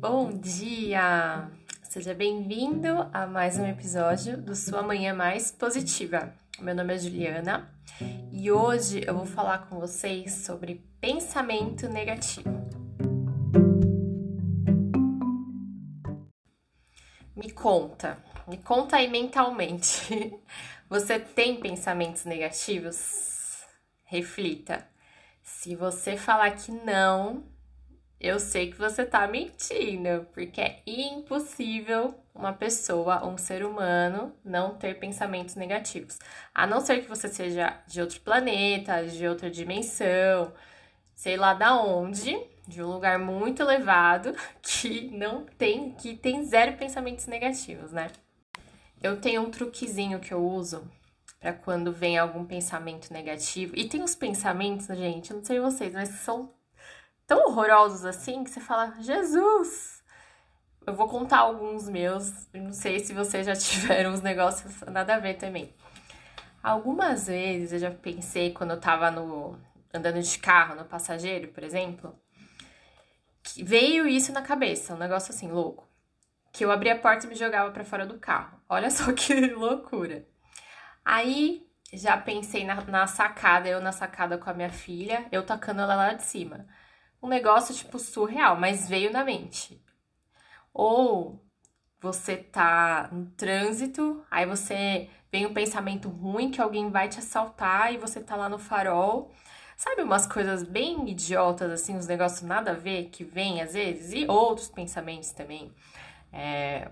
Bom dia! Seja bem-vindo a mais um episódio do Sua Manhã Mais Positiva. Meu nome é Juliana e hoje eu vou falar com vocês sobre pensamento negativo. Me conta, me conta aí mentalmente. Você tem pensamentos negativos? Reflita. Se você falar que não, eu sei que você tá mentindo, porque é impossível uma pessoa, um ser humano, não ter pensamentos negativos. A não ser que você seja de outro planeta, de outra dimensão, sei lá da onde, de um lugar muito elevado, que não tem, que tem zero pensamentos negativos, né? Eu tenho um truquezinho que eu uso para quando vem algum pensamento negativo. E tem uns pensamentos, gente, não sei vocês, mas são tão horrorosos assim que você fala, Jesus! Eu vou contar alguns meus, não sei se vocês já tiveram uns negócios nada a ver também. Algumas vezes eu já pensei quando eu tava no andando de carro, no passageiro, por exemplo, que veio isso na cabeça, um negócio assim louco, que eu abria a porta e me jogava para fora do carro. Olha só que loucura. Aí já pensei na, na, sacada, eu na sacada com a minha filha, eu tacando ela lá de cima um negócio tipo surreal, mas veio na mente. Ou você tá no trânsito, aí você vem um pensamento ruim que alguém vai te assaltar e você tá lá no farol. Sabe umas coisas bem idiotas, assim, uns negócios nada a ver que vem às vezes? E outros pensamentos também. É,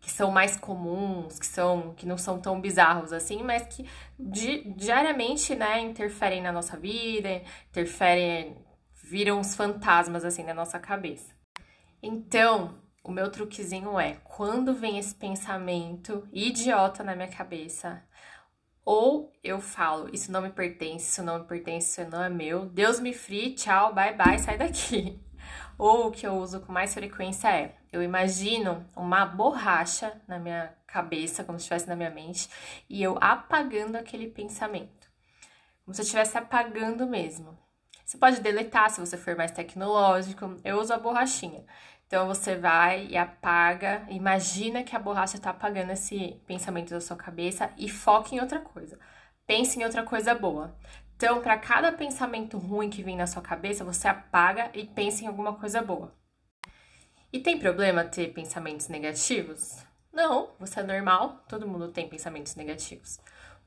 que são mais comuns, que são que não são tão bizarros assim, mas que di diariamente, né, interferem na nossa vida, interferem viram os fantasmas assim na nossa cabeça. Então, o meu truquezinho é, quando vem esse pensamento idiota na minha cabeça, ou eu falo, isso não me pertence, isso não me pertence, isso não é meu, Deus me free, tchau, bye bye, sai daqui. Ou o que eu uso com mais frequência é, eu imagino uma borracha na minha cabeça, como se estivesse na minha mente, e eu apagando aquele pensamento. Como se eu estivesse apagando mesmo. Você pode deletar se você for mais tecnológico. Eu uso a borrachinha. Então você vai e apaga, imagina que a borracha está apagando esse pensamento da sua cabeça e foca em outra coisa. Pense em outra coisa boa. Então, para cada pensamento ruim que vem na sua cabeça, você apaga e pense em alguma coisa boa. E tem problema ter pensamentos negativos? Não, você é normal, todo mundo tem pensamentos negativos.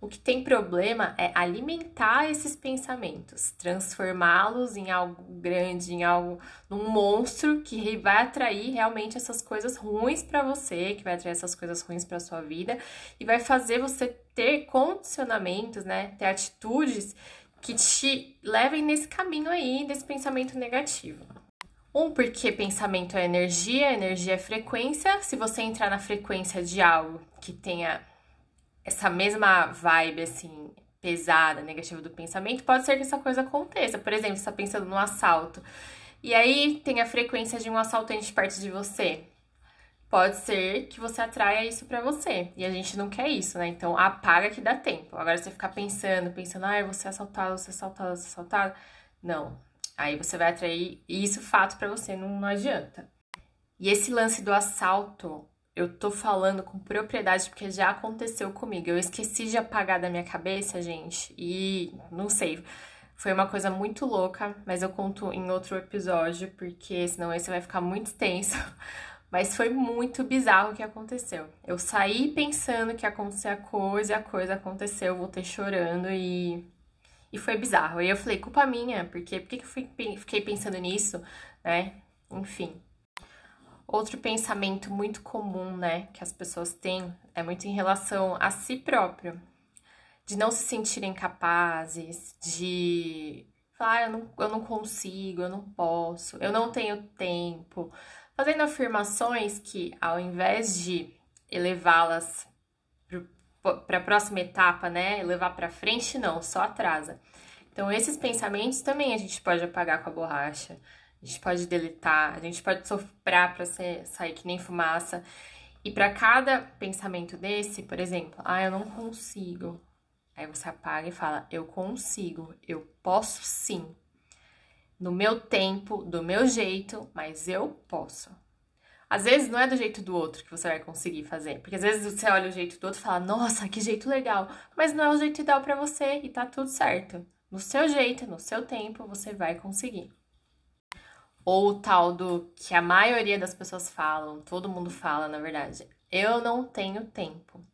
O que tem problema é alimentar esses pensamentos, transformá-los em algo grande, em algo, num monstro que vai atrair realmente essas coisas ruins para você, que vai atrair essas coisas ruins para sua vida e vai fazer você ter condicionamentos, né, ter atitudes que te levem nesse caminho aí desse pensamento negativo. Um, porque pensamento é energia, energia é frequência. Se você entrar na frequência de algo que tenha essa mesma vibe, assim, pesada, negativa do pensamento, pode ser que essa coisa aconteça. Por exemplo, você está pensando num assalto. E aí tem a frequência de um assaltante perto de você. Pode ser que você atraia isso para você. E a gente não quer isso, né? Então apaga que dá tempo. Agora você ficar pensando, pensando, ah, eu vou ser assaltado, vou ser assaltado, vou ser assaltado. Não. Aí você vai atrair isso fato para você não, não adianta. E esse lance do assalto eu tô falando com propriedade porque já aconteceu comigo. Eu esqueci de apagar da minha cabeça, gente, e não sei. Foi uma coisa muito louca, mas eu conto em outro episódio, porque senão esse vai ficar muito extenso. Mas foi muito bizarro o que aconteceu. Eu saí pensando que ia acontecer a coisa, e a coisa aconteceu, eu voltei chorando e. E foi bizarro. Aí eu falei, culpa minha, porque por que eu fiquei pensando nisso, né? Enfim. Outro pensamento muito comum, né, que as pessoas têm é muito em relação a si próprio, de não se sentirem capazes, de falar, ah, eu não, eu não consigo, eu não posso, eu não tenho tempo, fazendo afirmações que, ao invés de elevá-las para a próxima etapa, né, levar para frente, não, só atrasa. Então, esses pensamentos também a gente pode apagar com a borracha a gente pode deletar, a gente pode soprar para sair que nem fumaça. E para cada pensamento desse, por exemplo, ah, eu não consigo. Aí você apaga e fala: eu consigo, eu posso sim. No meu tempo, do meu jeito, mas eu posso. Às vezes não é do jeito do outro que você vai conseguir fazer, porque às vezes você olha o jeito do outro e fala: "Nossa, que jeito legal", mas não é o jeito ideal para você e tá tudo certo. No seu jeito, no seu tempo, você vai conseguir. Ou o tal do que a maioria das pessoas falam, todo mundo fala, na verdade. Eu não tenho tempo.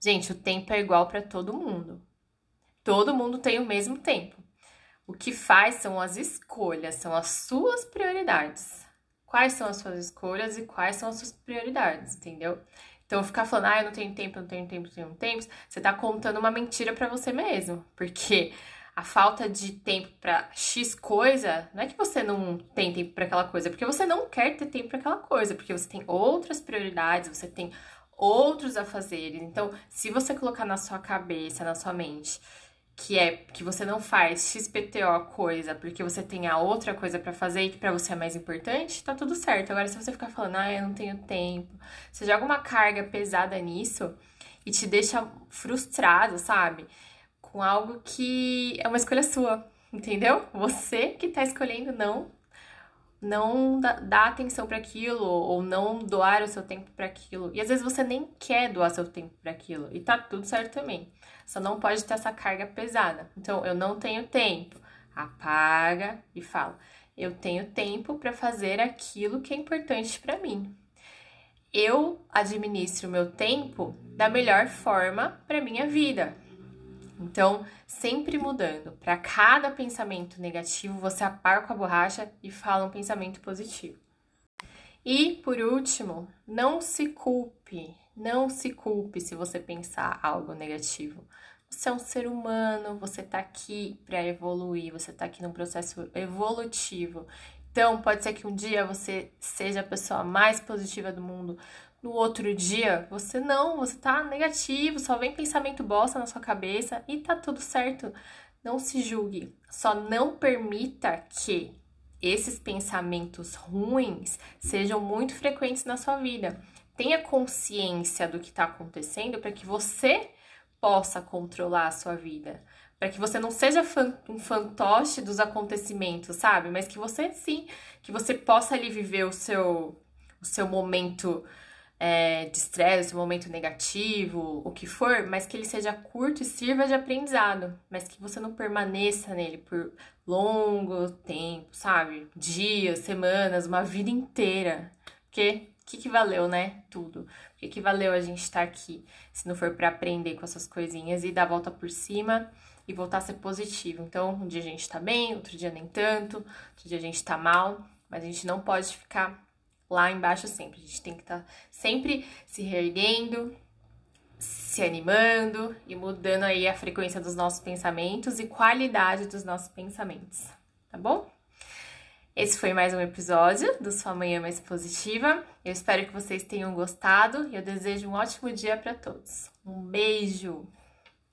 Gente, o tempo é igual para todo mundo. Todo mundo tem o mesmo tempo. O que faz são as escolhas, são as suas prioridades. Quais são as suas escolhas e quais são as suas prioridades, entendeu? Então, ficar falando, ah, eu não tenho tempo, não tenho tempo, não tenho tempo, você tá contando uma mentira para você mesmo. Porque a falta de tempo para X coisa, não é que você não tem tempo para aquela coisa, é porque você não quer ter tempo para aquela coisa, porque você tem outras prioridades, você tem outros a fazer. Então, se você colocar na sua cabeça, na sua mente, que é que você não faz XPTO coisa porque você tem a outra coisa para fazer e que para você é mais importante, tá tudo certo. Agora, se você ficar falando, ah, eu não tenho tempo, você joga uma carga pesada nisso e te deixa frustrado, sabe? Com algo que é uma escolha sua, entendeu? Você que tá escolhendo não não dar atenção para aquilo ou não doar o seu tempo para aquilo. E às vezes você nem quer doar seu tempo para aquilo e tá tudo certo também. Só não pode ter essa carga pesada. Então, eu não tenho tempo. Apaga e fala: eu tenho tempo para fazer aquilo que é importante para mim. Eu administro o meu tempo da melhor forma para minha vida. Então, sempre mudando. Para cada pensamento negativo, você apaga com a borracha e fala um pensamento positivo. E, por último, não se culpe. Não se culpe se você pensar algo negativo. Você é um ser humano, você tá aqui para evoluir, você tá aqui num processo evolutivo. Então, pode ser que um dia você seja a pessoa mais positiva do mundo, no outro dia você não, você tá negativo, só vem pensamento bosta na sua cabeça e tá tudo certo. Não se julgue, só não permita que esses pensamentos ruins sejam muito frequentes na sua vida tenha consciência do que está acontecendo para que você possa controlar a sua vida. Para que você não seja um fantoche dos acontecimentos, sabe? Mas que você sim, que você possa ali viver o seu, o seu momento é, de estresse, o seu momento negativo, o que for, mas que ele seja curto e sirva de aprendizado. Mas que você não permaneça nele por longo tempo, sabe? Dias, semanas, uma vida inteira. Porque que, que valeu, né? Tudo. O que, que valeu a gente estar tá aqui, se não for para aprender com essas coisinhas e dar a volta por cima e voltar a ser positivo. Então, um dia a gente tá bem, outro dia nem tanto, outro dia a gente tá mal, mas a gente não pode ficar lá embaixo sempre. A gente tem que estar tá sempre se reerguendo, se animando e mudando aí a frequência dos nossos pensamentos e qualidade dos nossos pensamentos, tá bom? Esse foi mais um episódio do Sua Manhã Mais Positiva. Eu espero que vocês tenham gostado e eu desejo um ótimo dia para todos. Um beijo!